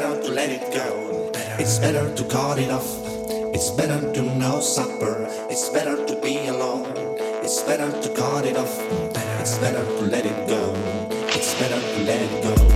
better to let it go. It's better to cut it off. It's better to no supper. It's better to be alone. It's better to cut it off. It's better to let it go. It's better to let it go.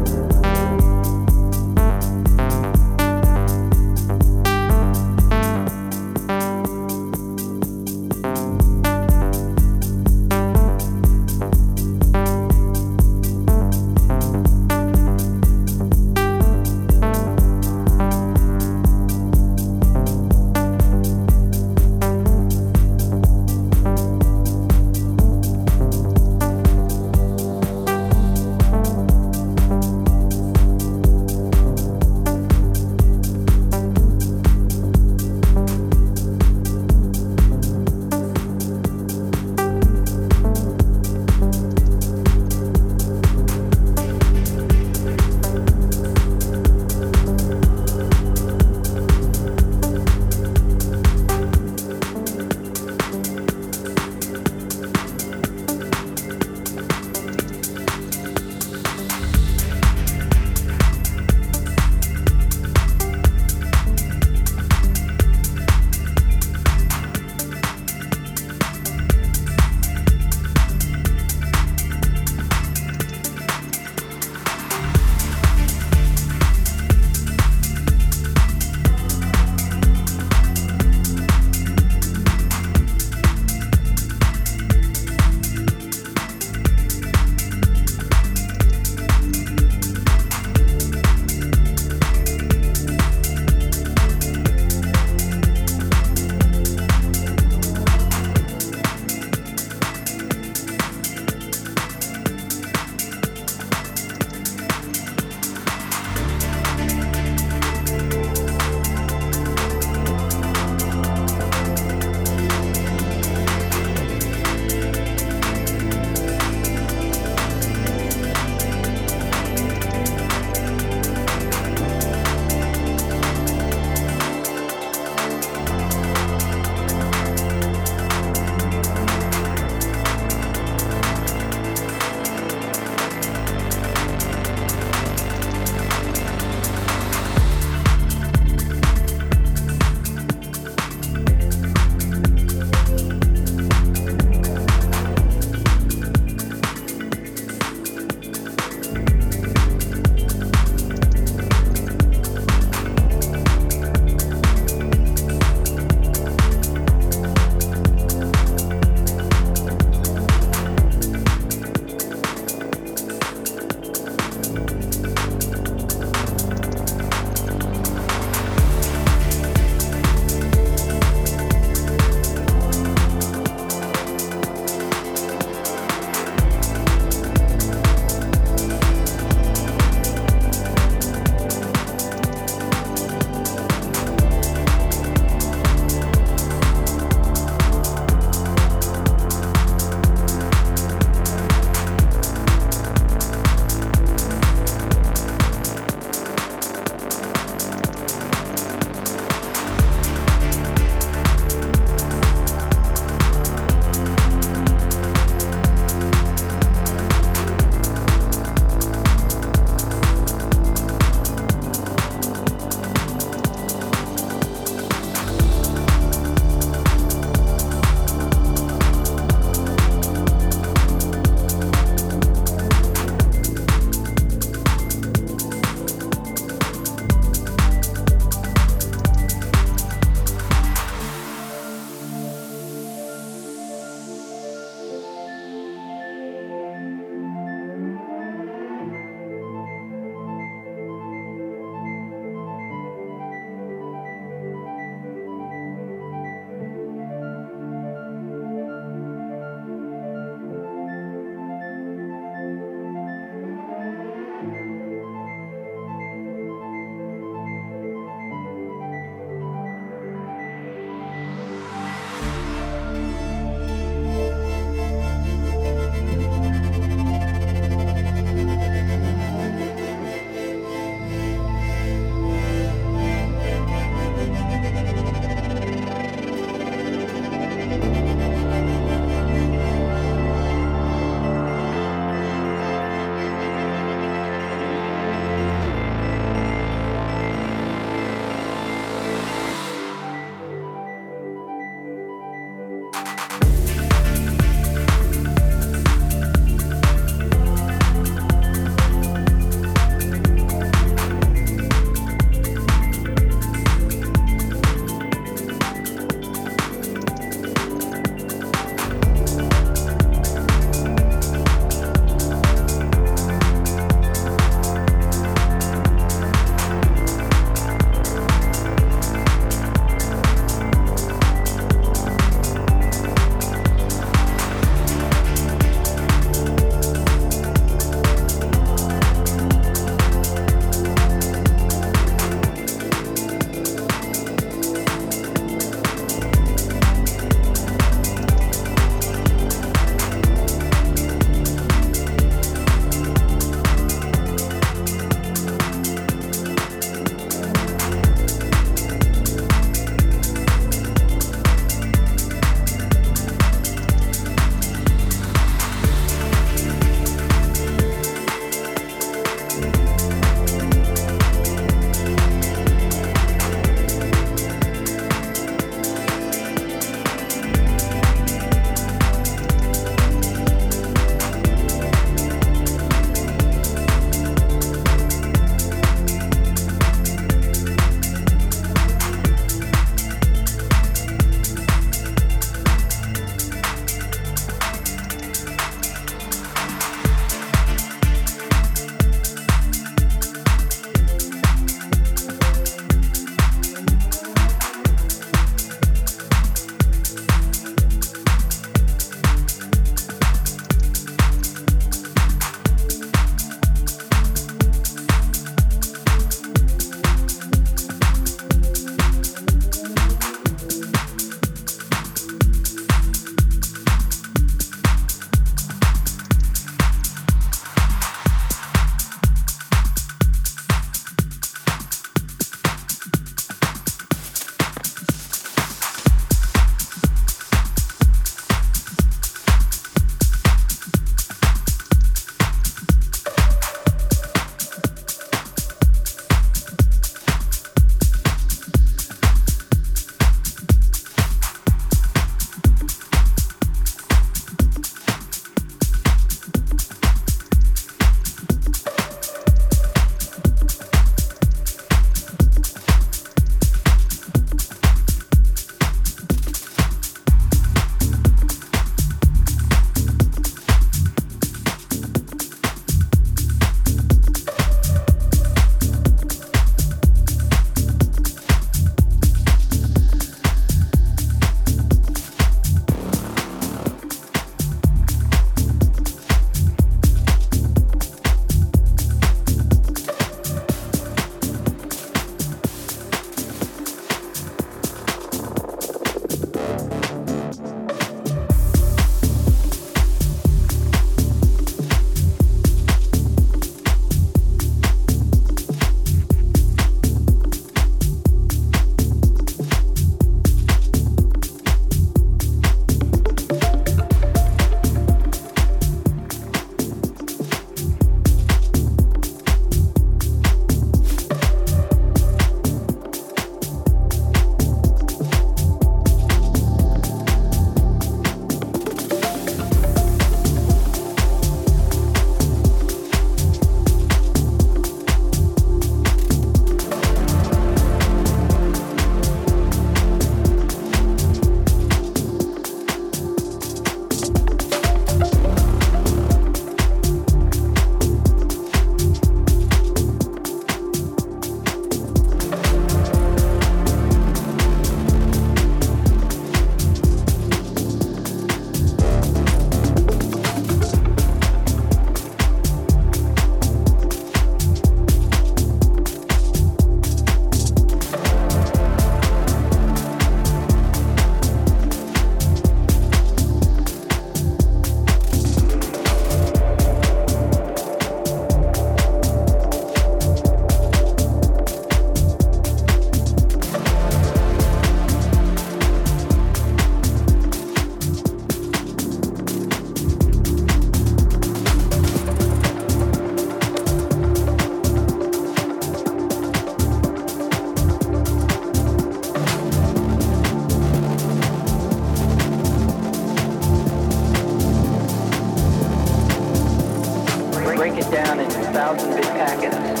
it down into thousand bit packets.